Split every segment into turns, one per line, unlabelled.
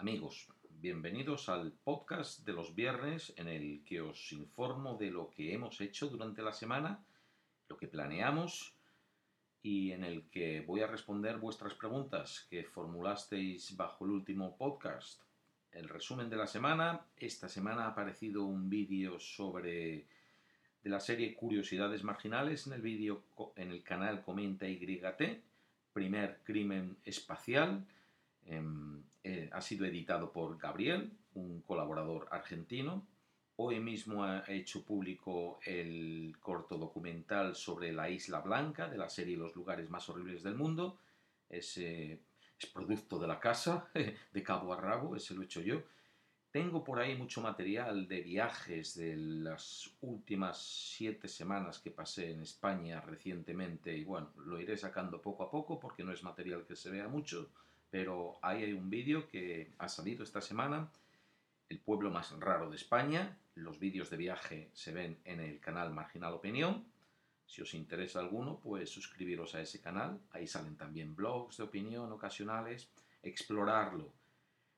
amigos, bienvenidos al podcast de los viernes en el que os informo de lo que hemos hecho durante la semana, lo que planeamos y en el que voy a responder vuestras preguntas que formulasteis bajo el último podcast. El resumen de la semana, esta semana ha aparecido un vídeo sobre de la serie Curiosidades Marginales en el vídeo en el canal Comenta YT, primer crimen espacial ha sido editado por Gabriel, un colaborador argentino. Hoy mismo ha hecho público el corto documental sobre la Isla Blanca de la serie Los lugares más horribles del mundo. Es, es producto de la casa, de cabo a rabo, ese lo he hecho yo. Tengo por ahí mucho material de viajes de las últimas siete semanas que pasé en España recientemente y bueno, lo iré sacando poco a poco porque no es material que se vea mucho pero ahí hay un vídeo que ha salido esta semana, el pueblo más raro de España. Los vídeos de viaje se ven en el canal Marginal Opinión. Si os interesa alguno, pues suscribiros a ese canal. Ahí salen también blogs de opinión ocasionales. Explorarlo.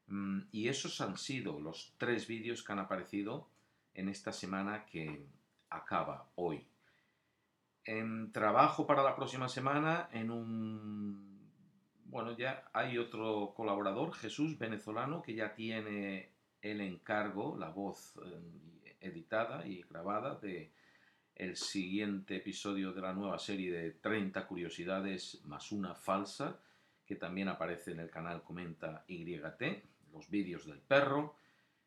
Mm, y esos han sido los tres vídeos que han aparecido en esta semana que acaba hoy. En trabajo para la próxima semana en un bueno, ya hay otro colaborador, Jesús, venezolano, que ya tiene el encargo, la voz eh, editada y grabada de el siguiente episodio de la nueva serie de 30 curiosidades más una falsa, que también aparece en el canal Comenta YT, los vídeos del perro.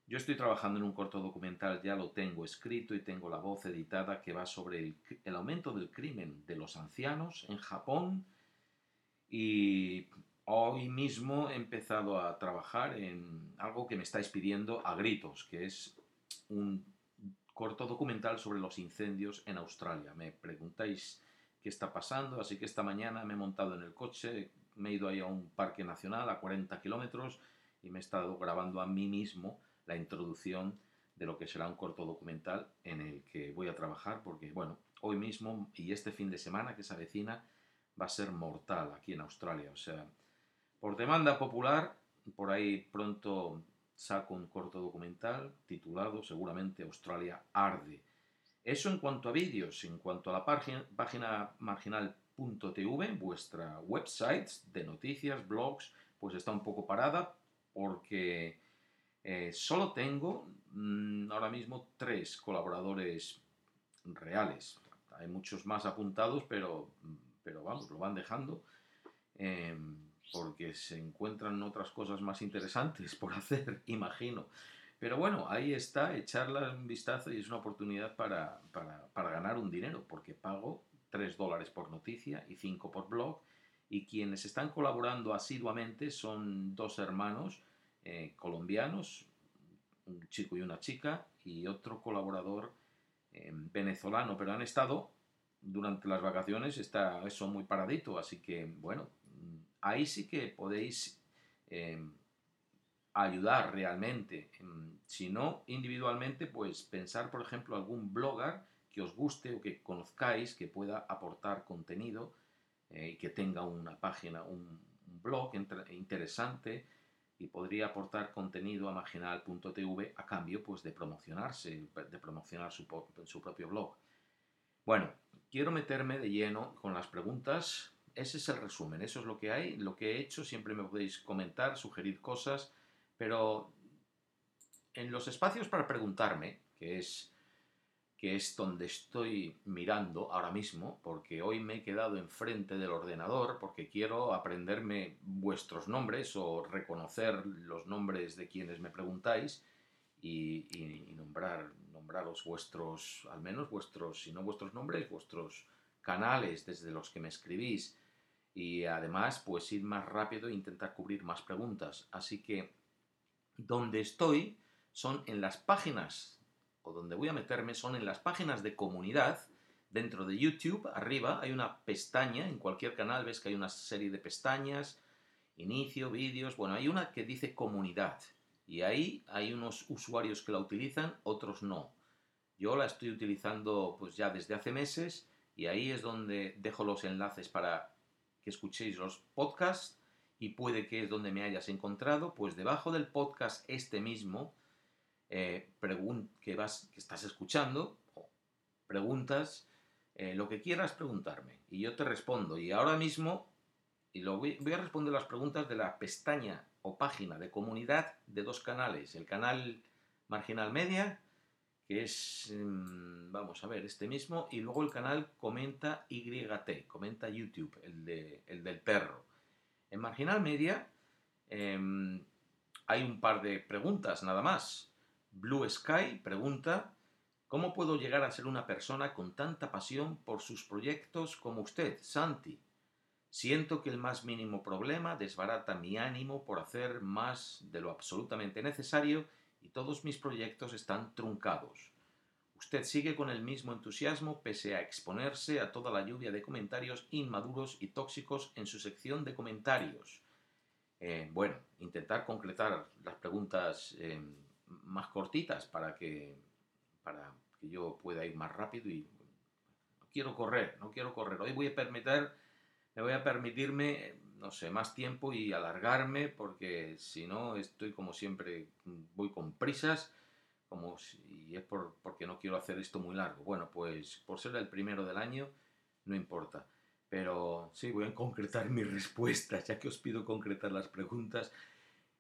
Yo estoy trabajando en un corto documental, ya lo tengo escrito y tengo la voz editada que va sobre el aumento del crimen de los ancianos en Japón y hoy mismo he empezado a trabajar en algo que me estáis pidiendo a gritos, que es un corto documental sobre los incendios en Australia. Me preguntáis qué está pasando, así que esta mañana me he montado en el coche, me he ido ahí a un parque nacional a 40 kilómetros y me he estado grabando a mí mismo la introducción de lo que será un corto documental en el que voy a trabajar porque, bueno, hoy mismo y este fin de semana que se avecina, va a ser mortal aquí en Australia. O sea, por demanda popular, por ahí pronto saco un corto documental titulado seguramente Australia arde. Eso en cuanto a vídeos, en cuanto a la página, marginal.tv, vuestra website de noticias, blogs, pues está un poco parada porque eh, solo tengo mm, ahora mismo tres colaboradores reales. Hay muchos más apuntados, pero pero vamos, lo van dejando em, porque se encuentran otras cosas más interesantes por hacer, imagino. Pero bueno, ahí está, echarla un vistazo y es una oportunidad para, ganar un dinero, porque pago 3 dólares por noticia y 5 por blog, y quienes están colaborando asiduamente son dos hermanos eh, colombianos, un chico y una chica, y otro colaborador em, venezolano, pero han estado durante las vacaciones está eso muy paradito, así que bueno, ahí sí que podéis em, ayudar realmente. Em, si no individualmente, pues pensar, por ejemplo, algún blogger que os guste o que conozcáis, que pueda aportar contenido eh, y que tenga una página, un, blog interesante y podría aportar contenido a marginal.tv a cambio pues, de promocionarse, de promocionar su, su propio blog. Bueno, quiero meterme de lleno con las preguntas. Ese es el resumen, eso es lo que hay, lo que he hecho. Siempre me podéis comentar, sugerir cosas, pero en los espacios para preguntarme, que es que es donde estoy mirando ahora mismo, porque hoy me he quedado enfrente del ordenador, porque quiero aprenderme vuestros nombres o reconocer los nombres de quienes me preguntáis y, nombrar nombraros vuestros, al menos vuestros, si no vuestros nombres, vuestros canales desde los que me escribís y además pues ir más rápido e intentar cubrir más preguntas. Así que donde estoy son en las páginas, o donde voy a meterme son en las páginas de comunidad. Dentro de YouTube, arriba hay una pestaña, en cualquier canal ves que hay una serie de pestañas, inicio, vídeos, bueno, hay una que dice comunidad. Y ahí hay unos usuarios que la utilizan, otros no. Yo la estoy utilizando pues ya desde hace meses y ahí es donde dejo los enlaces para que escuchéis los podcasts y puede que es donde me hayas encontrado, pues debajo del podcast este mismo, eh, que, vas, que estás escuchando, preguntas, eh, lo que quieras preguntarme, y yo te respondo. Y ahora mismo, y lo voy, a responder las preguntas de la pestaña o página de comunidad de dos canales, el canal Marginal Media, que es, mm, vamos a ver, este mismo, y luego el canal Comenta YT, Comenta YouTube, el, de, el del perro. En Marginal Media em, hay un par de preguntas nada más. Blue Sky pregunta, ¿cómo puedo llegar a ser una persona con tanta pasión por sus proyectos como usted, Santi? Siento que el más mínimo problema desbarata mi ánimo por hacer más de lo absolutamente necesario y todos mis proyectos están truncados. Usted sigue con el mismo entusiasmo pese a exponerse a toda la lluvia de comentarios inmaduros y tóxicos en su sección de comentarios. Eh, bueno, intentar concretar las preguntas eh, más cortitas para que, para que yo pueda ir más rápido y no quiero correr, no quiero correr. Hoy voy a permitir me voy a permitirme, no sé, más tiempo y alargarme porque si no estoy como siempre, voy con prisas como si, y es por, porque no quiero hacer esto muy largo. Bueno, pues por ser el primero del año, no importa. Pero sí, voy a concretar mis respuestas, ya que os pido concretar las preguntas.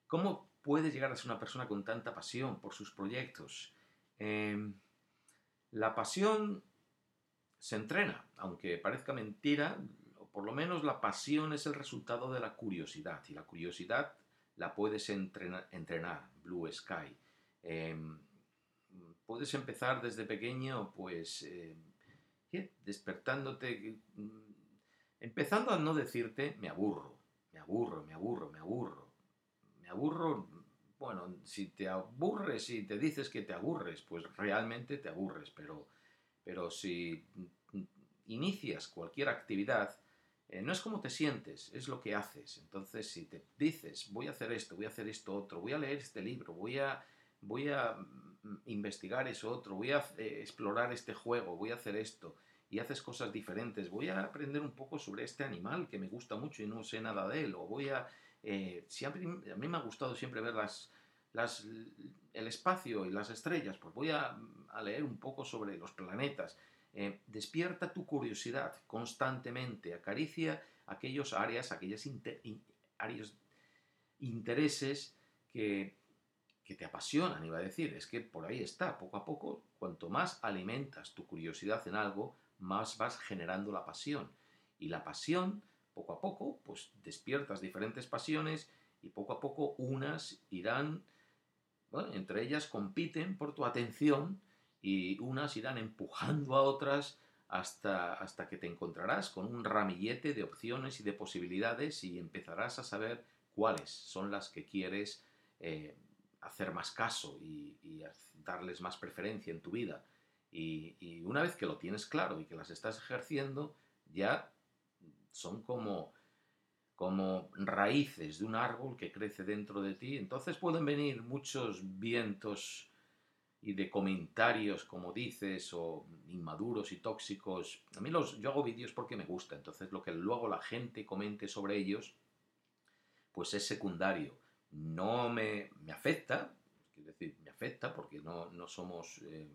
¿Cómo puede llegar a ser una persona con tanta pasión por sus proyectos? Em, la pasión se entrena, aunque parezca mentira, por lo menos la pasión es el resultado de la curiosidad y la curiosidad la puedes entrenar, Blue Sky. Em, puedes empezar desde pequeño, pues, em, despertándote, mm, empezando a no decirte, me aburro, me aburro, me aburro, me aburro, me aburro. Bueno, si te aburres y te dices que te aburres, pues realmente te aburres, pero, pero si inicias cualquier actividad, eh, no es como te sientes, es lo que haces. Entonces, si te dices, voy a hacer esto, voy a hacer esto otro, voy a leer este libro, voy a, voy a mm, investigar eso otro, voy a eh, explorar este juego, voy a hacer esto, y haces cosas diferentes, voy a aprender un poco sobre este animal que me gusta mucho y no sé nada de él, o voy a... Eh, a mí me ha gustado siempre ver las, las, el espacio y las estrellas, pues voy a, a leer un poco sobre los planetas eh, despierta tu curiosidad constantemente, acaricia aquellos áreas, aquellos intereses que, que te apasionan, iba a decir. Es que por ahí está, poco a poco, cuanto más alimentas tu curiosidad en algo, más vas generando la pasión. Y la pasión, poco a poco, pues despiertas diferentes pasiones y poco a poco unas irán, bueno, entre ellas compiten por tu atención y unas irán empujando a otras hasta, hasta que te encontrarás con un ramillete de opciones y de posibilidades y empezarás a saber cuáles son las que quieres eh, hacer más caso y, darles más preferencia en tu vida. Y, y, una vez que lo tienes claro y que las estás ejerciendo, ya son como, como raíces de un árbol que crece dentro de ti. Entonces pueden venir muchos vientos y de comentarios, como dices, o inmaduros y tóxicos. A mí los, yo hago vídeos porque me gusta, entonces lo que luego la gente comente sobre ellos, pues es secundario. No me, me afecta, es decir, me afecta porque no, no somos eh,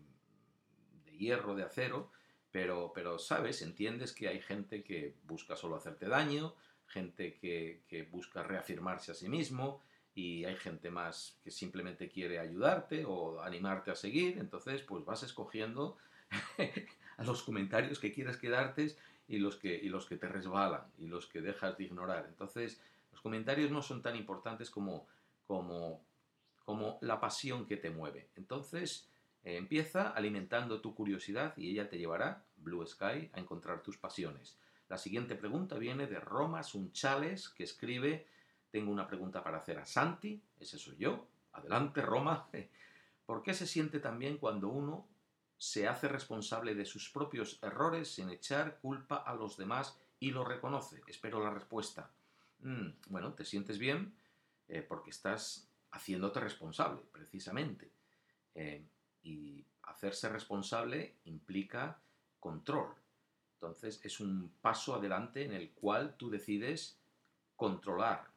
de hierro, de acero, pero, pero, sabes, entiendes que hay gente que busca solo hacerte daño, gente que, que busca reafirmarse a sí mismo, y hay gente más que simplemente quiere ayudarte o animarte a seguir, entonces pues vas escogiendo a los comentarios que quieres quedarte y los que, y los que te resbalan y los que dejas de ignorar. Entonces los comentarios no son tan importantes como, como, como la pasión que te mueve. Entonces eh, empieza alimentando tu curiosidad y ella te llevará, Blue Sky, a encontrar tus pasiones. La siguiente pregunta viene de Roma Sunchales, que escribe tengo una pregunta para hacer a Santi, ese soy yo. Adelante, Roma. ¿Por qué se siente tan bien cuando uno se hace responsable de sus propios errores sin echar culpa a los demás y lo reconoce? Espero la respuesta. Mm, bueno, te sientes bien eh, porque estás haciéndote responsable, precisamente. Eh, y hacerse responsable implica control. Entonces es un paso adelante en el cual tú decides controlar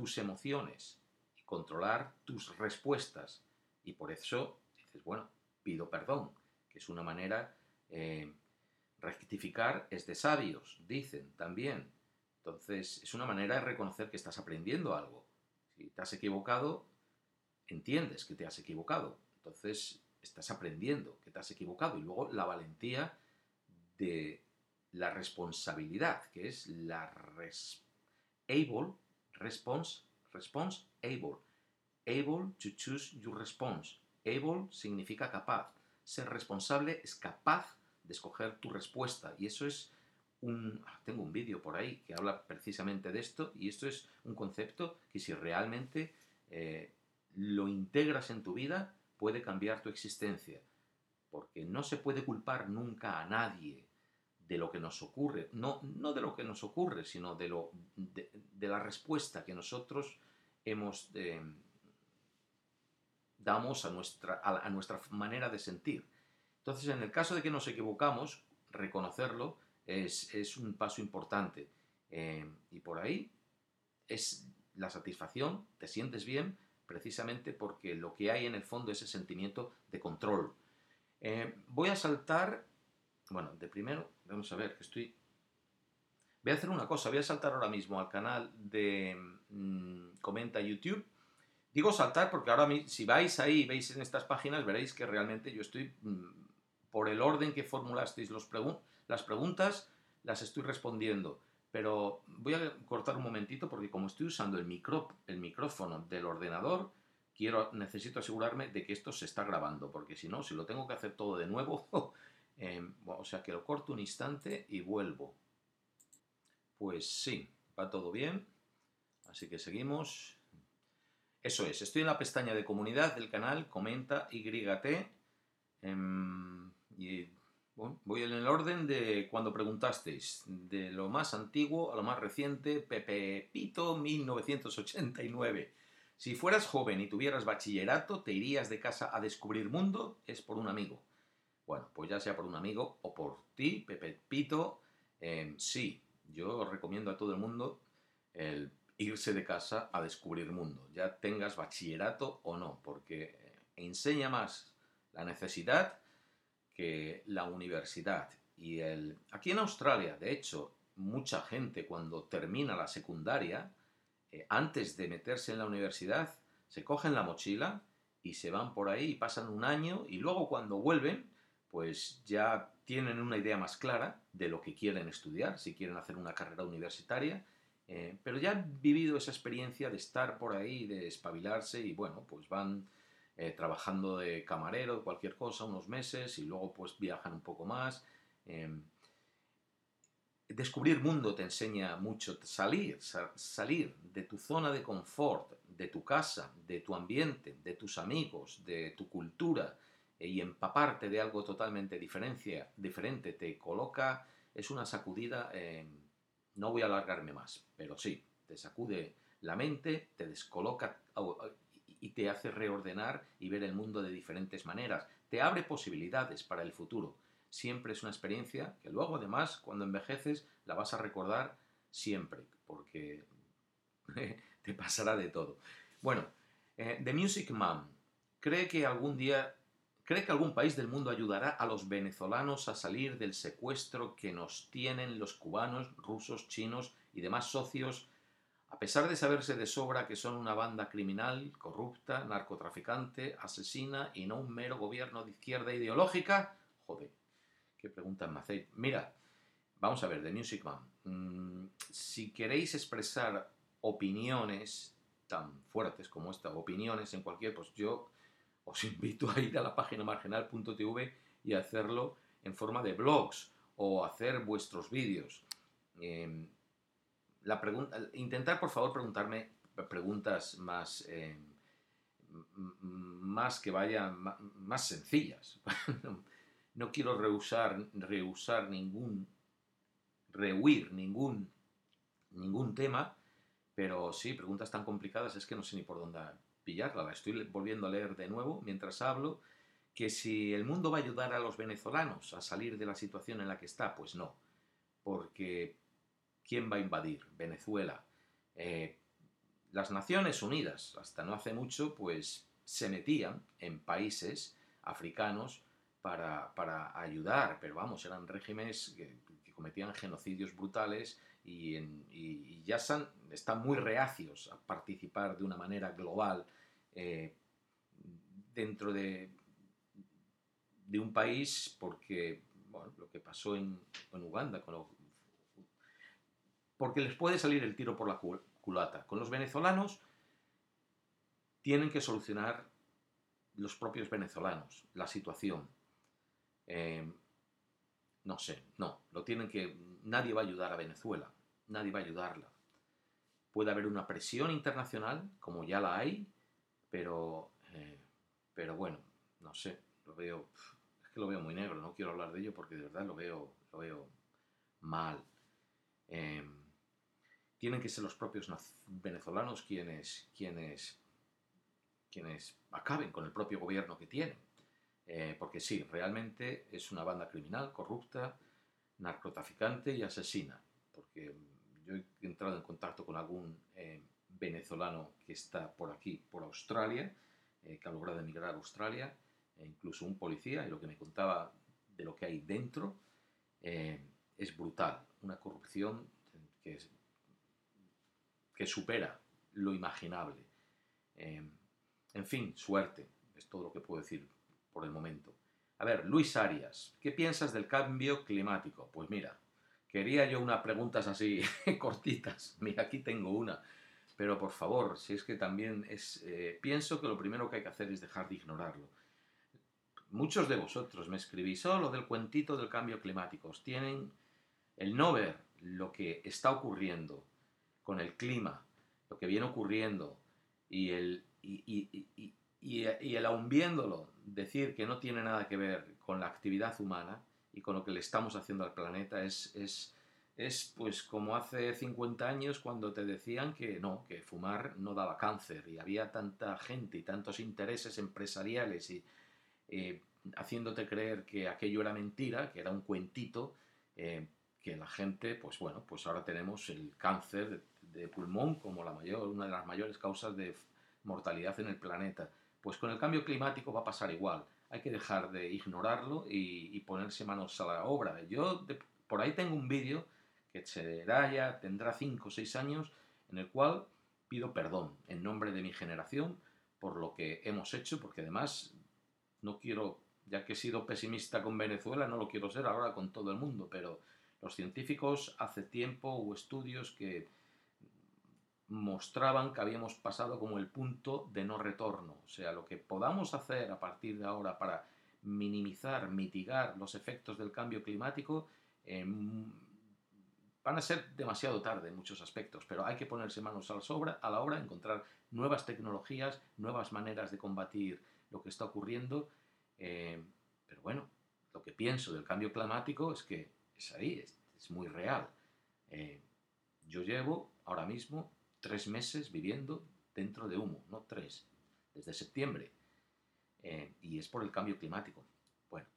tus emociones y controlar tus respuestas. Y por eso dices, bueno, pido perdón, que es una manera, eh, rectificar es de sabios, dicen también. Entonces, es una manera de reconocer que estás aprendiendo algo. Si te has equivocado, entiendes que te has equivocado. Entonces, estás aprendiendo que te has equivocado. Y luego la valentía de la responsabilidad, que es la able, response, response, able. Able to choose your response. Able significa capaz. Ser responsable es capaz de escoger tu respuesta. Y eso es un... Ah, tengo un vídeo por ahí que habla precisamente de esto y esto es un concepto que si realmente eh, lo integras en tu vida puede cambiar tu existencia. Porque no se puede culpar nunca a nadie de lo que nos ocurre, no, no de lo que nos ocurre, sino de, lo, de, la respuesta que nosotros hemos eh, damos a nuestra, a, nuestra manera de sentir. Entonces, en el caso de que nos equivocamos, reconocerlo es, un paso importante. Eh, y por ahí es la satisfacción, te sientes bien, precisamente porque lo que hay en el fondo es ese sentimiento de control. Eh, voy a saltar bueno, de primero, vamos a ver, que estoy... Voy a hacer una cosa, voy a saltar ahora mismo al canal de mm, Comenta YouTube. Digo saltar porque ahora si vais ahí, veis en estas páginas, veréis que realmente yo estoy, mm, por el orden que formulasteis las preguntas, las estoy respondiendo. Pero voy a cortar un momentito porque como estoy usando el, el micrófono del ordenador, quiero, necesito asegurarme de que esto se está grabando, porque si no, si lo tengo que hacer todo de nuevo, Em, o sea que lo corto un instante y vuelvo. Pues sí, va todo bien. Así que seguimos. Eso es, estoy en la pestaña de comunidad del canal, comenta YT. Em, y voy en el orden de cuando preguntasteis, de lo más antiguo a lo más reciente, Pepe Pito 1989. Si fueras joven y tuvieras bachillerato, ¿te irías de casa a descubrir mundo? Es por un amigo. Bueno, pues ya sea por un amigo o por ti, Pepe Pito, em, sí, yo recomiendo a todo el mundo el irse de casa a descubrir mundo, ya tengas bachillerato o no, porque enseña más la necesidad que la universidad. Y el, aquí en Australia, de hecho, mucha gente cuando termina la secundaria, eh, antes de meterse en la universidad, se cogen la mochila y se van por ahí y pasan un año y luego cuando vuelven, pues ya tienen una idea más clara de lo que quieren estudiar, si quieren hacer una carrera universitaria, eh, pero ya han vivido esa experiencia de estar por ahí, de espabilarse y bueno, pues van eh, trabajando de camarero, cualquier cosa, unos meses y luego pues viajan un poco más. Em, descubrir mundo te enseña mucho, salir, salir de tu zona de confort, de tu casa, de tu ambiente, de tus amigos, de tu cultura, y empaparte de algo totalmente diferente te coloca, es una sacudida, eh, no voy a alargarme más, pero sí, te sacude la mente, te descoloca y te hace reordenar y ver el mundo de diferentes maneras, te abre posibilidades para el futuro. Siempre es una experiencia que luego además cuando envejeces la vas a recordar siempre, porque te pasará de todo. Bueno, eh, The Music Man cree que algún día ¿Cree que algún país del mundo ayudará a los venezolanos a salir del secuestro que nos tienen los cubanos, rusos, chinos y demás socios, a pesar de saberse de sobra que son una banda criminal, corrupta, narcotraficante, asesina y no un mero gobierno de izquierda ideológica? Joder, qué pregunta me hacéis. Mira, vamos a ver, The Music Man. Mm, si queréis expresar opiniones tan fuertes como esta, opiniones en cualquier, pues yo os invito a ir a la página marginal.tv y hacerlo en forma de blogs o hacer vuestros vídeos. Em, la pregunta, intentar, por favor, preguntarme preguntas más, em, más que vayan más sencillas. no quiero rehusar, rehusar ningún, rehuir ningún, ningún tema, pero sí, preguntas tan complicadas es que no sé ni por dónde la estoy volviendo a leer de nuevo mientras hablo, que si el mundo va a ayudar a los venezolanos a salir de la situación en la que está, pues no, porque ¿quién va a invadir Venezuela? Eh, las Naciones Unidas, hasta no hace mucho, pues se metían en países africanos para, ayudar, pero vamos, eran regímenes que, cometían genocidios brutales y, ya están, muy reacios a participar de una manera global eh, dentro de, un país porque lo que pasó en, Uganda, porque les puede salir el tiro por la culata. Con los venezolanos tienen que solucionar los propios venezolanos la situación. Eh, no sé, no, lo tienen que. Nadie va a ayudar a Venezuela, nadie va a ayudarla. Puede haber una presión internacional, como ya la hay, pero, eh, pero bueno, no sé, lo veo que lo veo muy negro, no quiero hablar de ello porque de verdad lo veo, lo veo mal. Em, tienen que ser los propios venezolanos quienes, quienes, quienes acaben con el propio gobierno que tienen. Eh, porque sí, realmente es una banda criminal, corrupta, narcotraficante y asesina. Porque yo he entrado en contacto con algún eh, venezolano que está por aquí, por Australia, eh, que ha logrado emigrar a Australia, e incluso un policía, y lo que me contaba de lo que hay dentro eh, es brutal. Una corrupción que, que supera lo imaginable. Eh, en fin, suerte, es todo lo que puedo decir por el momento. A ver, Luis Arias, ¿qué piensas del cambio climático? Pues mira, quería yo unas preguntas así cortitas. Mira, aquí tengo una. Pero por favor, si es que también es... Eh, pienso que lo primero que hay que hacer es dejar de ignorarlo. Muchos de vosotros me escribís, solo del cuentito del cambio climático. Os tienen el no ver lo que está ocurriendo con el clima, lo que viene ocurriendo, y el, y, el aun viéndolo, decir que no tiene nada que ver con la actividad humana y con lo que le estamos haciendo al planeta es, es pues como hace 50 años cuando te decían que no, que fumar no daba cáncer y había tanta gente y tantos intereses empresariales y eh, haciéndote creer que aquello era mentira, que era un cuentito, eh, que la gente, pues bueno, pues ahora tenemos el cáncer de, pulmón como la mayor, una de las mayores causas de mortalidad en el planeta. Pues con el cambio climático va a pasar igual. Hay que dejar de ignorarlo y, ponerse manos a la obra. Yo por ahí tengo un vídeo que será ya, tendrá 5 o 6 años, en el cual pido perdón en nombre de mi generación por lo que hemos hecho, porque además no quiero, ya que he sido pesimista con Venezuela, no lo quiero ser ahora con todo el mundo, pero los científicos hace tiempo hubo estudios que mostraban que habíamos pasado como el punto de no retorno. O sea, lo que podamos hacer a partir de ahora para minimizar, mitigar los efectos del cambio climático, em, van a ser demasiado tarde en muchos aspectos, pero hay que ponerse manos a la, obra, a la obra, encontrar nuevas tecnologías, nuevas maneras de combatir lo que está ocurriendo. Eh, pero bueno, lo que pienso del cambio climático es que es ahí, es, muy real. Eh, yo llevo ahora mismo tres meses viviendo dentro de humo, no tres, desde septiembre. Eh, y es por el cambio climático. Bueno.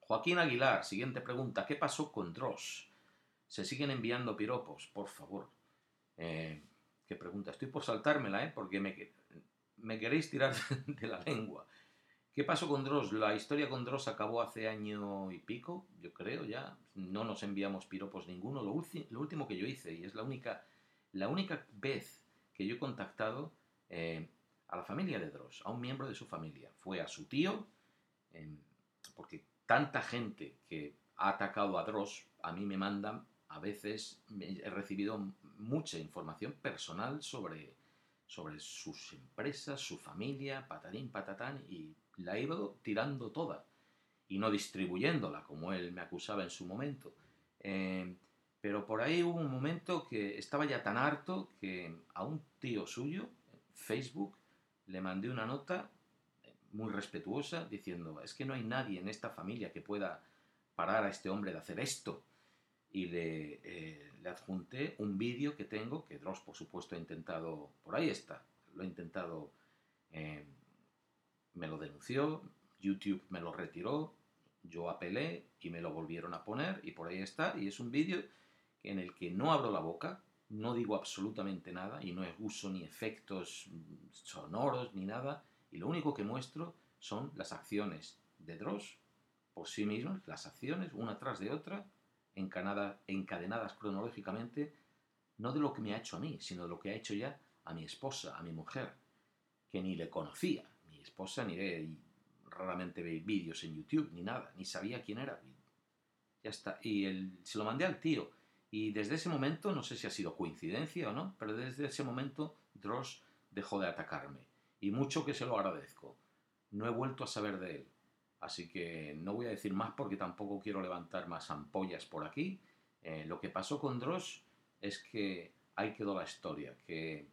Joaquín Aguilar, siguiente pregunta. ¿Qué pasó con Dross? Se siguen enviando piropos, por favor. ¿Qué pregunta? Estoy por saltármela, ¿eh? Porque me, me queréis tirar de la lengua. ¿Qué pasó con Dross? La historia con Dross acabó hace año y pico, yo creo ya. No nos enviamos piropos ninguno. Lo, último que yo hice, y es la única, la única vez que yo he contactado eh, a la familia de Dross, a un miembro de su familia, fue a su tío, em, porque tanta gente que ha atacado a Dross, a mí me mandan, a veces he recibido mucha información personal sobre sobre sus empresas, su familia, patatín, patatán, y la he ido tirando toda y no distribuyéndola, como él me acusaba en su momento. Eh, pero por ahí hubo un momento que estaba ya tan harto que a un tío suyo, Facebook, le mandé una nota muy respetuosa diciendo, es que no hay nadie en esta familia que pueda parar a este hombre de hacer esto y eh, le, adjunté un vídeo que tengo, que Dross por supuesto ha intentado, por ahí está, lo ha intentado, eh, me lo denunció, YouTube me lo retiró, yo apelé y me lo volvieron a poner y por ahí está, y es un vídeo en el que no abro la boca, no digo absolutamente nada y no uso ni efectos sonoros ni nada, y lo único que muestro son las acciones de Dross por sí mismas, las acciones una tras de otra, encadenadas cronológicamente, no de lo que me ha hecho a mí, sino de lo que ha hecho ya a mi esposa, a mi mujer, que ni le conocía. Mi esposa ni ve, raramente ve vídeos en YouTube, ni nada, ni sabía quién era. ya está. Y se lo mandé al tío. Y desde ese momento, no sé si ha sido coincidencia o no, pero desde ese momento Dross dejó de atacarme. Y mucho que se lo agradezco. No he vuelto a saber de él. Así que no voy a decir más porque tampoco quiero levantar más ampollas por aquí. Eh, lo que pasó con Dross es que ahí quedó la historia, que...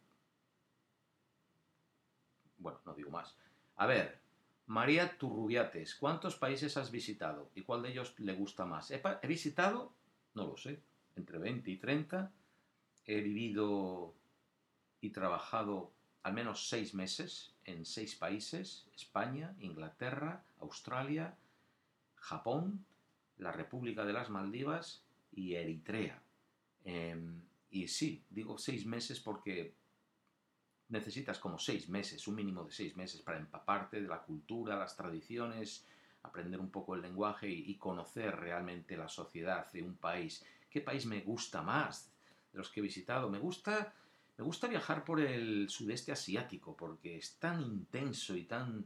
Bueno, no digo más. A ver, María Turrubiates, ¿cuántos países has visitado? ¿Y cuál de ellos le gusta más? ¿He, he visitado? No lo sé, entre 20 y 30. He vivido y trabajado al menos seis meses en seis países, España, Inglaterra, Australia, Japón, la República de las Maldivas y Eritrea. Em, y sí, digo seis meses porque necesitas como seis meses, un mínimo de seis meses para empaparte de la cultura, las tradiciones, aprender un poco el lenguaje y, conocer realmente la sociedad de un país. ¿Qué país me gusta más de los que he visitado? Me gusta, me gusta viajar por el sudeste asiático porque es tan intenso y tan,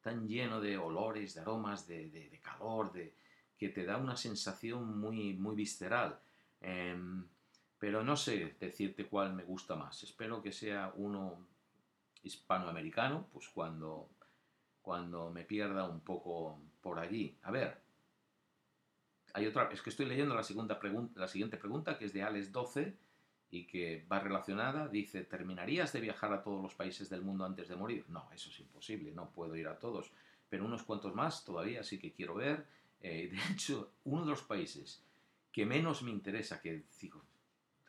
tan lleno de olores, de aromas, de, calor, de, que te da una sensación muy, muy visceral. Em, pero no sé decirte cuál me gusta más. Espero que sea uno hispanoamericano, pues cuando, cuando me pierda un poco por allí. A ver, hay otra, es que estoy leyendo la, segunda pregunta, la siguiente pregunta, que es de Alex 12 y que va relacionada. Dice, ¿terminarías de viajar a todos los países del mundo antes de morir? No, eso es imposible, no puedo ir a todos, pero unos cuantos más todavía sí que quiero ver. Eh, de hecho, uno de los países que menos me interesa, que digo,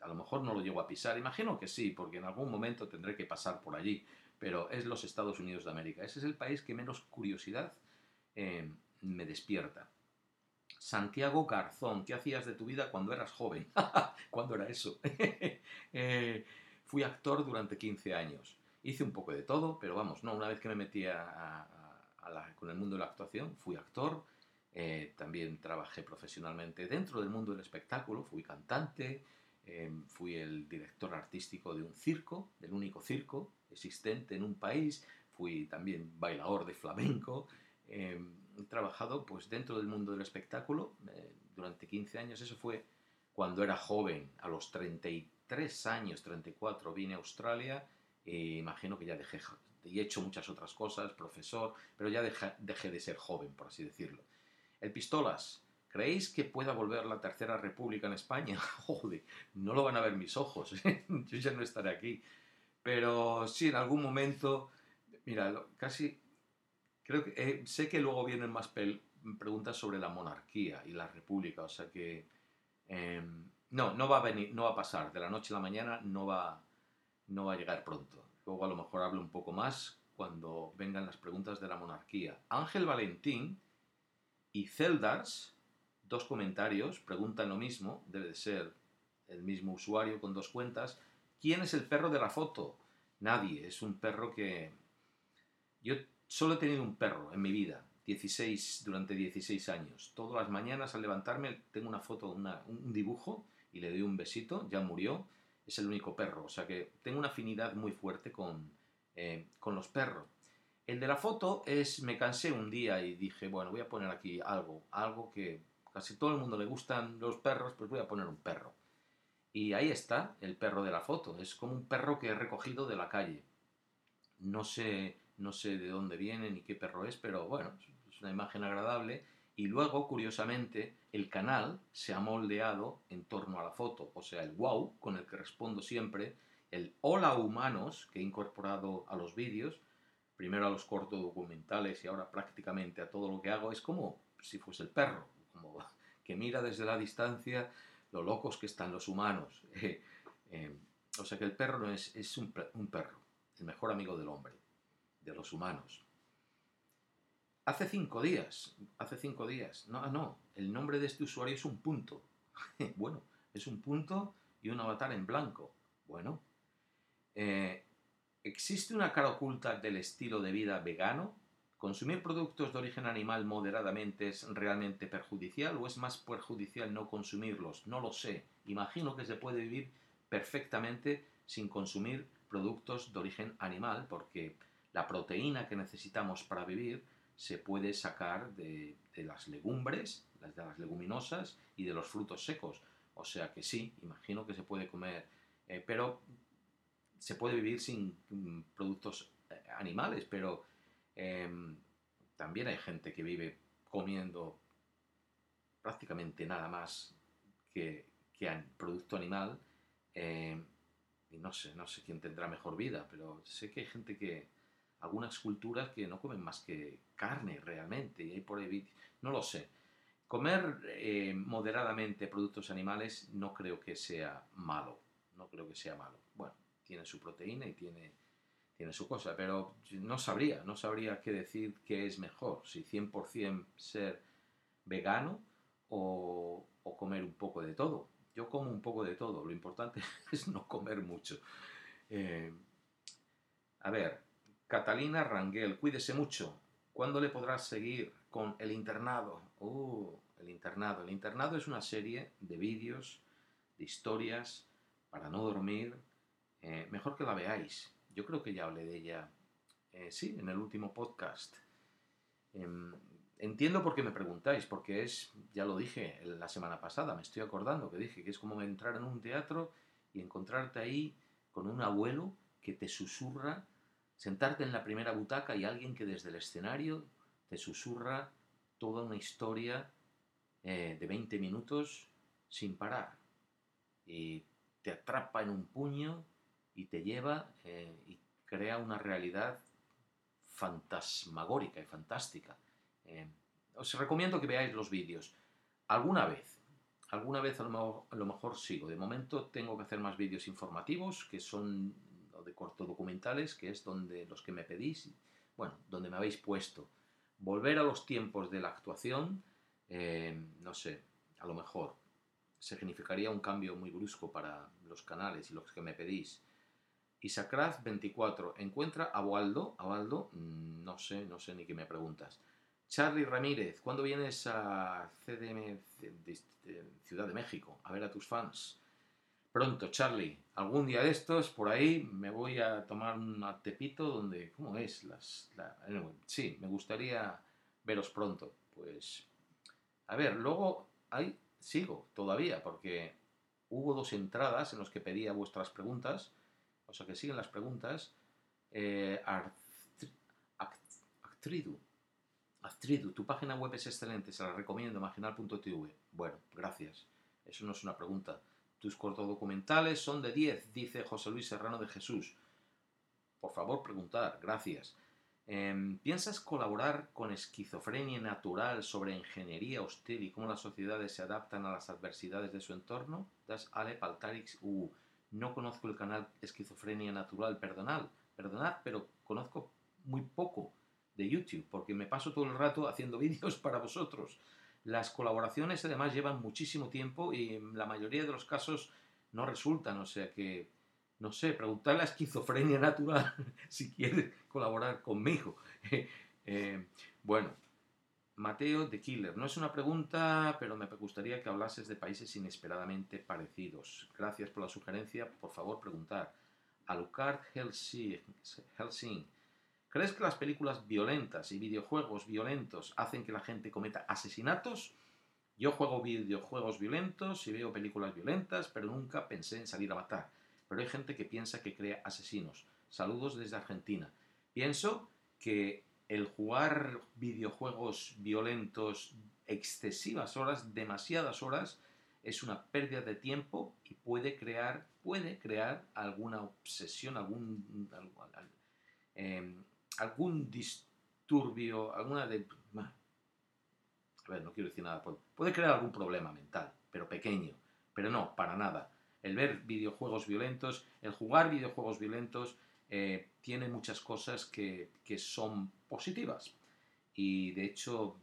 a lo mejor no lo llego a pisar, imagino que sí, porque en algún momento tendré que pasar por allí, pero es los Estados Unidos de América. Ese es el país que menos curiosidad eh, me despierta. Santiago Garzón, ¿qué hacías de tu vida cuando eras joven? ¿Cuándo era eso? Eh, fui actor durante 15 años. Hice un poco de todo, pero vamos, no, una vez que me metí con el mundo de la actuación, fui actor. Eh, también trabajé profesionalmente dentro del mundo del espectáculo, fui cantante, Em, fui el director artístico de un circo, del único circo existente en un país, fui también bailador de flamenco, em, trabajado pues dentro del mundo del espectáculo eh, durante 15 años, eso fue cuando era joven, a los 33 años, 34, vine a Australia, e imagino que ya dejé, y he hecho muchas otras cosas, profesor, pero ya dejé de ser joven, por así decirlo. El Pistolas, ¿Creéis que pueda volver la Tercera República en España? Joder, no lo van a ver mis ojos, ¿eh? yo ya no estaré aquí. Pero sí, en algún momento, mira, casi, creo que, eh, sé que luego vienen más preguntas sobre la monarquía y la república, o sea que, em, no, no va a venir, no va a pasar, de la noche a la mañana no va, no va a llegar pronto. Luego a lo mejor hablo un poco más cuando vengan las preguntas de la monarquía. Ángel Valentín y Celdars dos comentarios, preguntan lo mismo, debe de ser el mismo usuario con dos cuentas. ¿Quién es el perro de la foto? Nadie, es un perro que... Yo solo he tenido un perro en mi vida, 16, durante 16 años. Todas las mañanas al levantarme tengo una foto, un dibujo y le doy un besito, ya murió, es el único perro. O sea que tengo una afinidad muy fuerte con, eh, con los perros. El de la foto es, me cansé un día y dije, bueno, voy a poner aquí algo, algo que casi todo el mundo le gustan los perros, pues voy a poner un perro. Y ahí está el perro de la foto. Es como un perro que he recogido de la calle. No sé, no sé de dónde viene ni qué perro es, pero bueno, es una imagen agradable. Y luego, curiosamente, el canal se ha moldeado en torno a la foto. O sea, el wow, con el que respondo siempre, el hola humanos que he incorporado a los vídeos, primero a los cortos documentales y ahora prácticamente a todo lo que hago, es como si fuese el perro que mira desde la distancia lo locos que están los humanos. Eh, eh, o sea que el perro no es, es un, perro, el mejor amigo del hombre, de los humanos. Hace cinco días, hace cinco días, no, no, el nombre de este usuario es un punto. bueno, es un punto y un avatar en blanco. Bueno, eh, ¿existe una cara oculta del estilo de vida vegano? ¿Consumir productos de origen animal moderadamente es realmente perjudicial o es más perjudicial no consumirlos? No lo sé. Imagino que se puede vivir perfectamente sin consumir productos de origen animal porque la proteína que necesitamos para vivir se puede sacar de, las legumbres, de las leguminosas y de los frutos secos. O sea que sí, imagino que se puede comer, eh, pero se puede vivir sin mm, productos eh, animales, pero em, también hay gente que vive comiendo prácticamente nada más que, que producto animal. Em, y no sé, no sé quién tendrá mejor vida, pero sé que hay gente que, algunas culturas que no comen más que carne realmente, y hay por ahí, no lo sé. Comer eh, moderadamente productos animales no creo que sea malo, no creo que sea malo. Bueno, tiene su proteína y tiene, tiene su cosa, pero no sabría, no sabría qué decir qué es mejor, si 100% ser vegano o, comer un poco de todo. Yo como un poco de todo, lo importante es no comer mucho. Eh, a ver, Catalina Rangel, cuídese mucho. ¿Cuándo le podrás seguir con El Internado? Uh, El Internado. El Internado es una serie de vídeos, de historias, para no dormir. Eh, mejor que la veáis. Yo creo que ya hablé de ella, eh, sí, en el último podcast. Em, entiendo por qué me preguntáis, porque es, ya lo dije la semana pasada, me estoy acordando que dije que es como entrar en un teatro y encontrarte ahí con un abuelo que te susurra sentarte en la primera butaca y alguien que desde el escenario te susurra toda una historia eh, de 20 minutos sin parar. Y te atrapa en un puño y te lleva eh, y crea una realidad fantasmagórica y fantástica. Eh, os recomiendo que veáis los vídeos. Alguna vez, alguna vez a lo mejor sigo. De momento tengo que hacer más vídeos informativos que son de corto documentales, que es donde los que me pedís, bueno, donde me habéis puesto. Volver a los tiempos de la actuación, eh, no sé, a lo mejor significaría un cambio muy brusco para los canales y los que me pedís. Isacraz 24, encuentra a Waldo, a Waldo, mm, no sé, no sé ni qué me preguntas. Charlie Ramírez, ¿cuándo vienes a CDM Ciudad de México a ver a tus fans? Pronto, Charlie, algún día de estos, por ahí, me voy a tomar un tepito donde, ¿cómo es? Las, sí, me gustaría veros pronto. Pues, a ver, luego ahí sigo todavía, porque hubo dos entradas en las que pedía vuestras preguntas, o sea que siguen las preguntas. Eh, Actridu, Actridu, tu página web es excelente, se la recomiendo, marginal.tv. Bueno, gracias. Eso no es una pregunta. Tus cortodocumentales son de 10, dice José Luis Serrano de Jesús. Por favor, preguntar, gracias. Em, ¿Piensas colaborar con Esquizofrenia Natural sobre ingeniería hostil y cómo las sociedades se adaptan a las adversidades de su entorno? Das Ale Paltarix U. No conozco el canal Esquizofrenia Natural, perdonad, perdonad, pero conozco muy poco de YouTube porque me paso todo el rato haciendo vídeos para vosotros. Las colaboraciones además llevan muchísimo tiempo y en la mayoría de los casos no resultan, o sea que, no sé, preguntarle a esquizofrenia natural si quiere colaborar conmigo. Eh, bueno, Mateo de Killer, no es una pregunta, pero me gustaría que hablases de países inesperadamente parecidos. Gracias por la sugerencia, por favor preguntar. Alucard Helsing, Helsing ¿Crees que las películas violentas y videojuegos violentos hacen que la gente cometa asesinatos? Yo juego videojuegos violentos y veo películas violentas, pero nunca pensé en salir a matar. Pero hay gente que piensa que crea asesinos. Saludos desde Argentina. Pienso que el jugar videojuegos violentos excesivas horas, demasiadas horas, es una pérdida de tiempo y puede crear, puede crear alguna obsesión, algún, em, algún disturbio, alguna de... A ver, no quiero decir nada. Puede crear algún problema mental, pero pequeño. Pero no, para nada. El ver videojuegos violentos, el jugar videojuegos violentos, eh, tiene muchas cosas que, que son positivas. Y de hecho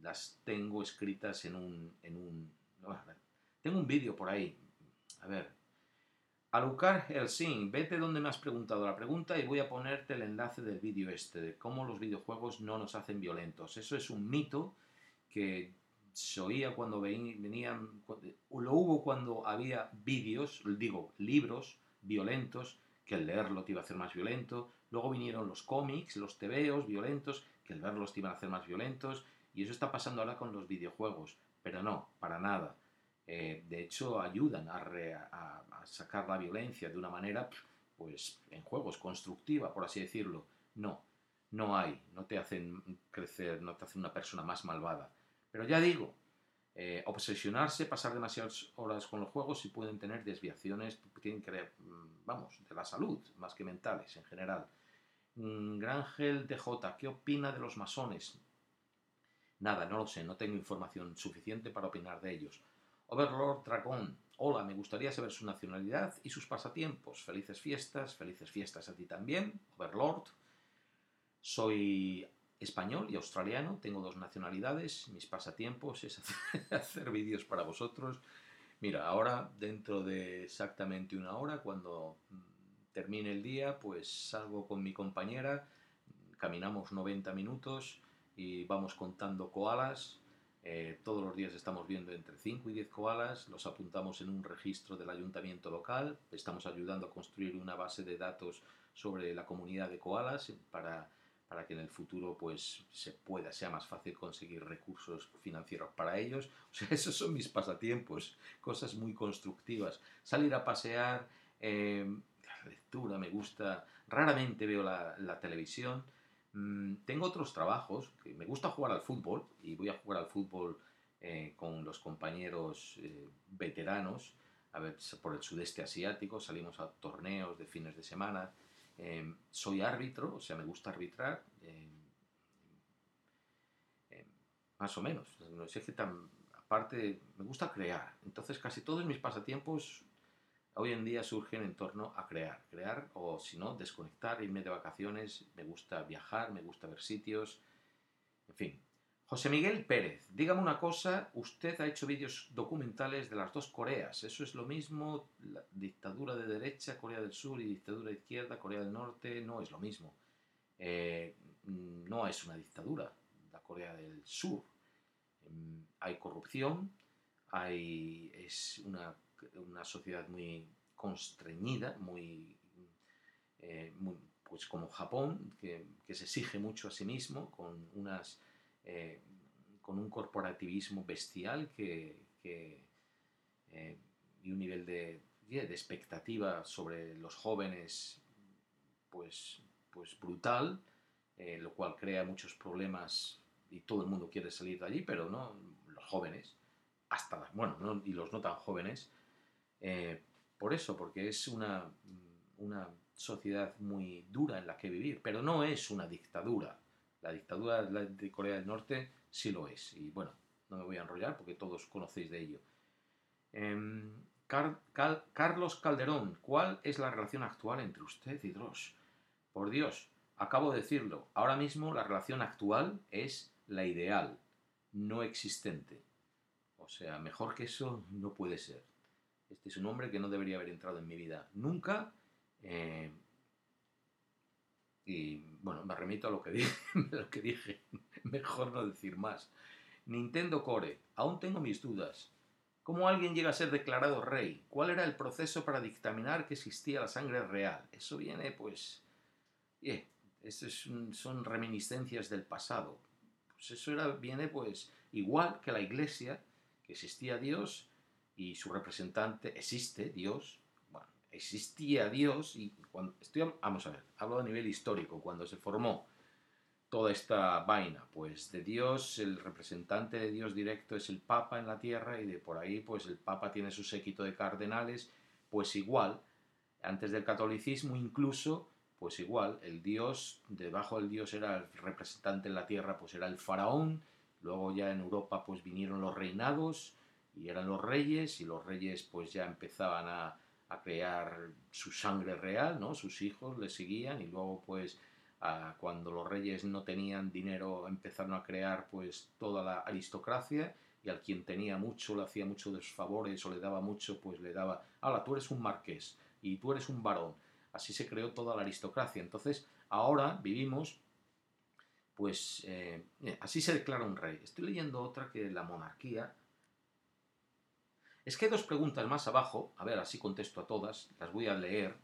las tengo escritas en un... En un tengo un vídeo por ahí. A ver. Alucar Helsing, vete donde me has preguntado la pregunta y voy a ponerte el enlace del vídeo este, de cómo los videojuegos no nos hacen violentos. Eso es un mito que se oía cuando venían, lo hubo cuando había vídeos, digo, libros violentos, que el leerlo te iba a hacer más violento. Luego vinieron los cómics, los tebeos violentos, que el verlos te iban a hacer más violentos. Y eso está pasando ahora con los videojuegos. Pero no, para nada. Eh, de hecho, ayudan a, sacar la violencia de una manera, pues, en juegos, constructiva, por así decirlo. No, no hay, no te hacen crecer, no te hacen una persona más malvada. Pero ya digo, eh, obsesionarse, pasar demasiadas horas con los juegos y pueden tener desviaciones, tienen que, mm, vamos, de la salud, más que mentales en general. Mm, Grangel DJ, ¿qué opina de los masones? Nada, no lo sé, no tengo información suficiente para opinar de ellos. Overlord Dragón. Hola, me gustaría saber su nacionalidad y sus pasatiempos. Felices fiestas, felices fiestas a ti también, Overlord. Soy español y australiano, tengo dos nacionalidades, mis pasatiempos es hacer, vídeos para vosotros. Mira, ahora dentro de exactamente una hora, cuando mm, termine el día, pues salgo con mi compañera, caminamos 90 minutos y vamos contando koalas, eh, todos los días estamos viendo entre 5 y 10 koalas, los apuntamos en un registro del ayuntamiento local, estamos ayudando a construir una base de datos sobre la comunidad de koalas para, para que en el futuro pues, se pueda, sea más fácil conseguir recursos financieros para ellos. Esos son mis pasatiempos, cosas muy constructivas. Salir a pasear, eh, lectura, me gusta, raramente veo la televisión, Mm, tengo otros trabajos, que me gusta jugar al fútbol y voy a jugar al fútbol eh, con los compañeros eh, veteranos, a ver, por el sudeste asiático, salimos a torneos de fines de semana. Em, soy árbitro, o sea, me gusta arbitrar, em, em, más o menos. No sé qué tan, aparte, me gusta crear. Entonces, casi todos mis pasatiempos hoy en día surgen en torno a crear, crear o si no, desconectar, irme de vacaciones, me gusta viajar, me gusta ver sitios, en fin. José Miguel Pérez, dígame una cosa, usted ha hecho vídeos documentales de las dos Coreas, ¿eso es lo mismo? La dictadura de derecha, Corea del Sur, y dictadura de izquierda, Corea del Norte, no es lo mismo. Eh, no es una dictadura, la Corea del Sur. Mm, hay corrupción, hay, es una una sociedad muy constreñida, eh, muy, pues como Japón, que, se exige mucho a sí mismo, con, unas, eh, con un corporativismo bestial que, eh, y un nivel de, de, expectativa sobre los jóvenes pues, pues brutal, lo cual crea muchos problemas y todo el mundo quiere salir de allí, pero no los jóvenes, hasta, bueno, y los no tan jóvenes, eh, por eso, porque es una, mm, una sociedad muy dura en la que vivir, pero no es una dictadura. La dictadura de Corea del Norte sí lo es. Y bueno, no me voy a enrollar porque todos conocéis de ello. Em, Carlos Calderón, ¿cuál es la relación actual entre usted y Dross? Por Dios, acabo de decirlo, ahora mismo la relación actual es la ideal, no existente. O sea, mejor que eso no puede ser. Este es un hombre que no debería haber entrado en mi vida nunca. Eh, y bueno, me remito a lo que, dije. Mejor no decir más. Nintendo Core. Aún tengo mis dudas. ¿Cómo alguien llega a ser declarado rey? ¿Cuál era el proceso para dictaminar que existía la sangre real? Eso viene, pues... Yeah, son reminiscencias del pasado. Pues eso era, viene, pues, igual que la iglesia, que existía Dios y su representante, existe Dios, bueno, existía Dios y cuando estoy, vamos a ver, hablo a nivel histórico, cuando se formó toda esta vaina, pues de Dios, el representante de Dios directo es el Papa en la tierra y de por ahí pues el Papa tiene su séquito de cardenales, pues igual, antes del catolicismo incluso, pues igual, el Dios, debajo del Dios era el representante en la tierra, pues era el faraón, luego ya en Europa pues vinieron los reinados, y eran los reyes y los reyes pues ya empezaban a, crear su sangre real, ¿no? Sus hijos le seguían y luego pues cuando los reyes no tenían dinero empezaron a crear pues toda la aristocracia y al quien tenía mucho le hacía muchos favores o le daba mucho pues le daba, ¡Hala, tú eres un marqués, y tú eres un varón. Así se creó toda la aristocracia. Entonces, ahora vivimos, pues, eh, así se declara un rey. Estoy leyendo otra que la monarquía. Es que hay dos preguntas más abajo, a ver, así contesto a todas, las voy a leer,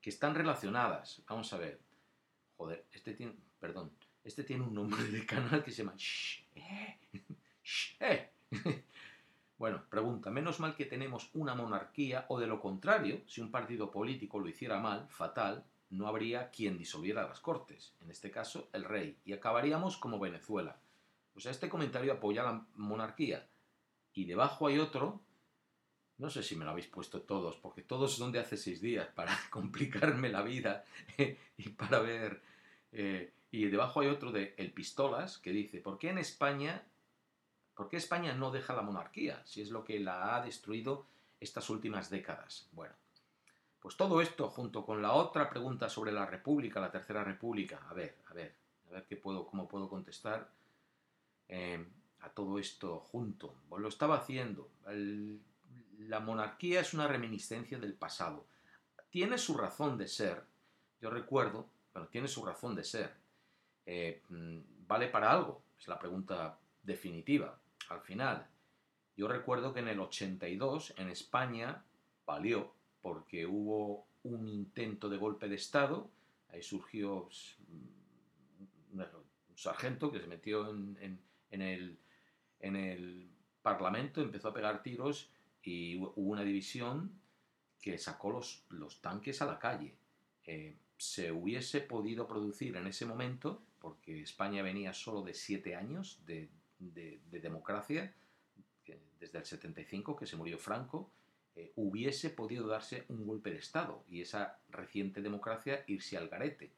que están relacionadas. Vamos a ver. Joder, este tiene, perdón, este tiene un nombre de canal que se llama... Eh, eh. Bueno, pregunta, menos mal que tenemos una monarquía o de lo contrario, si un partido político lo hiciera mal, fatal, no habría quien disolviera las cortes, en este caso el rey, y acabaríamos como Venezuela. O sea, este comentario apoya la monarquía. Y debajo hay otro, no sé si me lo habéis puesto todos, porque todos son de hace seis días para complicarme la vida y para ver... Eh, y debajo hay otro de El Pistolas que dice, ¿por qué en España ¿Por qué España no deja la monarquía si es lo que la ha destruido estas últimas décadas? Bueno, pues todo esto junto con la otra pregunta sobre la República, la Tercera República, a ver, a ver, a ver qué puedo, cómo puedo contestar eh, a todo esto junto. Pues lo estaba haciendo. La monarquía es una reminiscencia del pasado. Tiene su razón de ser. Yo recuerdo, bueno, tiene su razón de ser. Eh, mm, ¿Vale para algo? Es la pregunta definitiva al final. Yo recuerdo que en el 82 en España valió porque hubo un intento de golpe de Estado, ahí surgió pues, un sargento que se metió en, el, en el Parlamento, empezó a pegar tiros y hubo una división que sacó los, los tanques a la calle. Eh, se hubiese podido producir en ese momento, porque España venía solo de siete años de de, democracia, desde el 75, que se murió Franco, eh, hubiese podido darse un golpe de Estado y esa reciente democracia irse al garete.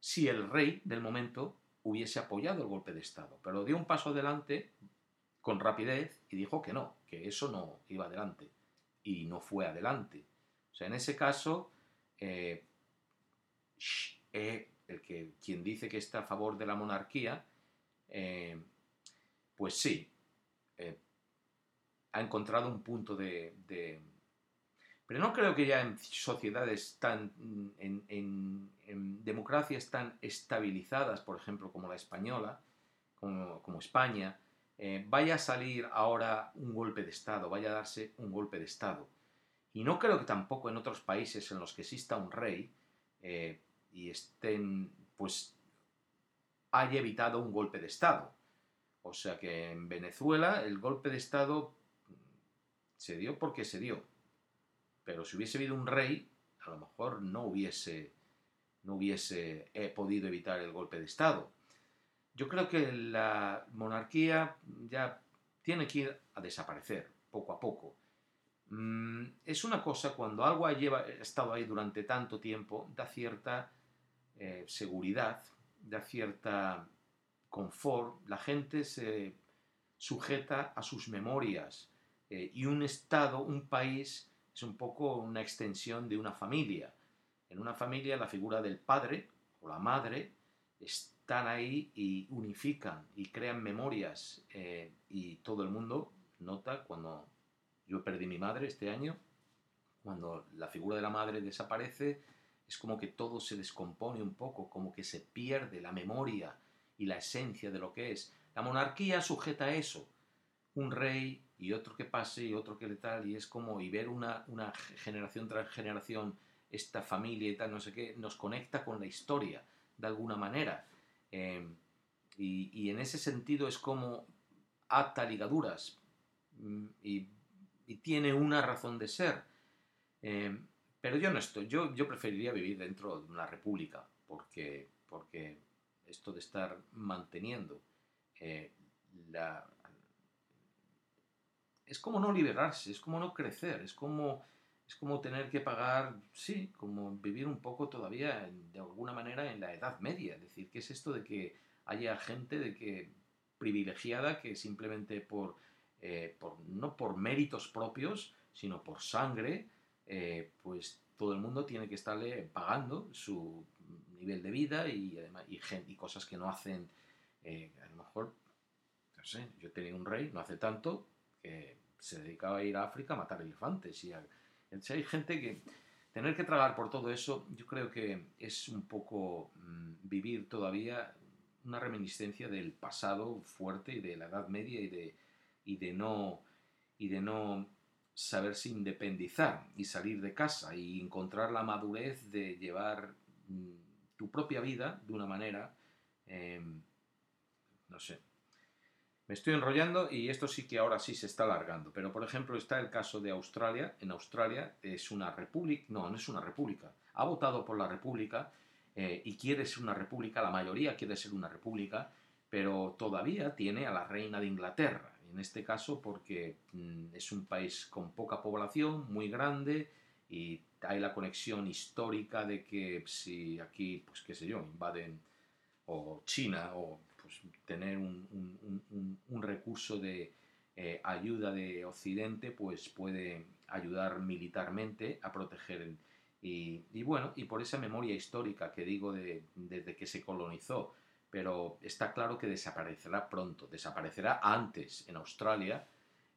Si el rey del momento hubiese apoyado el golpe de Estado, pero dio un paso adelante con rapidez y dijo que no, que eso no iba adelante. Y no fue adelante. O sea, en ese caso, eh, eh, el que, quien dice que está a favor de la monarquía, pues sí, eh, ha encontrado un punto de, Pero no creo que ya en sociedades tan... en, democracias tan estabilizadas, por ejemplo, como la española, como, España, eh, vaya a salir ahora un golpe de Estado, vaya a darse un golpe de Estado. Y no creo que tampoco en otros países en los que exista un rey eh, y estén, pues, haya evitado un golpe de Estado. O sea que en Venezuela el golpe de Estado se dio porque se dio. Pero si hubiese habido un rey, a lo mejor no hubiese, no hubiese eh, podido evitar el golpe de Estado. Yo creo que la monarquía ya tiene que ir a desaparecer poco a poco. Mm, es una cosa cuando algo ha, estado ahí durante tanto tiempo, da cierta eh, seguridad, da cierta confort, la gente se sujeta a sus memorias eh, y un estado, un país, es un poco una extensión de una familia. En una familia la figura del padre o la madre están ahí y unifican y crean memorias eh, y todo el mundo nota cuando yo perdí mi madre este año, cuando la figura de la madre desaparece, es como que todo se descompone un poco, como que se pierde la memoria, y la esencia de lo que es. La monarquía sujeta a eso. Un rey y otro que pase y otro que le tal, y es como, y ver una, una generación tras generación, esta familia y tal, no sé qué, nos conecta con la historia, de alguna manera. Em, y, en ese sentido es como ata ligaduras mm, y, tiene una razón de ser. Em, pero yo no estoy, yo, yo preferiría vivir dentro de una república, porque, porque esto de estar manteniendo eh, la... Es como no liberarse, es como no crecer, es como, es como tener que pagar, sí, como vivir un poco todavía de alguna manera en la Edad Media. Es decir, ¿qué es esto de que haya gente de que privilegiada que simplemente por, eh, por no por méritos propios, sino por sangre, eh, pues todo el mundo tiene que estarle pagando su nivel de vida y, y, y cosas que no hacen, eh, a lo mejor, no sé, yo tenía un rey no hace tanto que se dedicaba a ir a África a matar elefantes. Y hay gente que, tener que tragar por todo eso, yo creo que es un poco mm, vivir todavía una reminiscencia del pasado fuerte y de la Edad Media y de, y de no y de no saberse independizar y salir de casa y encontrar la madurez de llevar mm, tu propia vida de una manera, em, no sé, me estoy enrollando y esto sí que ahora sí se está alargando. Pero, por ejemplo, está el caso de Australia. En Australia es una república, no, no es una república. Ha votado por la república eh, y quiere ser una república, la mayoría quiere ser una república, pero todavía tiene a la reina de Inglaterra. En este caso porque mm, es un país con poca población, muy grande y hay la conexión histórica de que si aquí, pues qué sé yo, invaden o China o pues, tener un, recurso de eh, ayuda de Occidente, pues puede ayudar militarmente a proteger. y, bueno, y por esa memoria histórica que digo de, desde que se colonizó, pero está claro que desaparecerá pronto, desaparecerá antes en Australia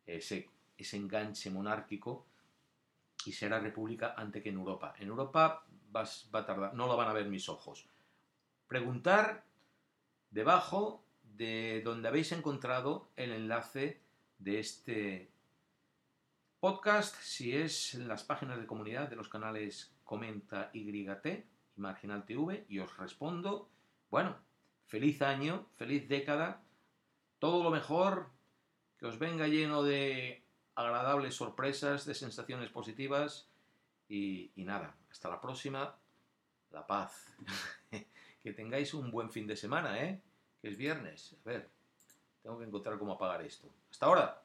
ese, enganche monárquico y será república antes que en Europa. En Europa va, va a tardar, no lo van a ver mis ojos. Preguntar debajo de donde habéis encontrado el enlace de este podcast, si es en las páginas de comunidad de los canales Comenta YT y Marginal TV, y os respondo, bueno, feliz año, feliz década, todo lo mejor, que os venga lleno de agradables sorpresas, de sensaciones positivas y, y nada, hasta la próxima, la paz. que tengáis un buen fin de semana, ¿eh? Que es viernes. A ver, tengo que encontrar cómo apagar esto. Hasta ahora.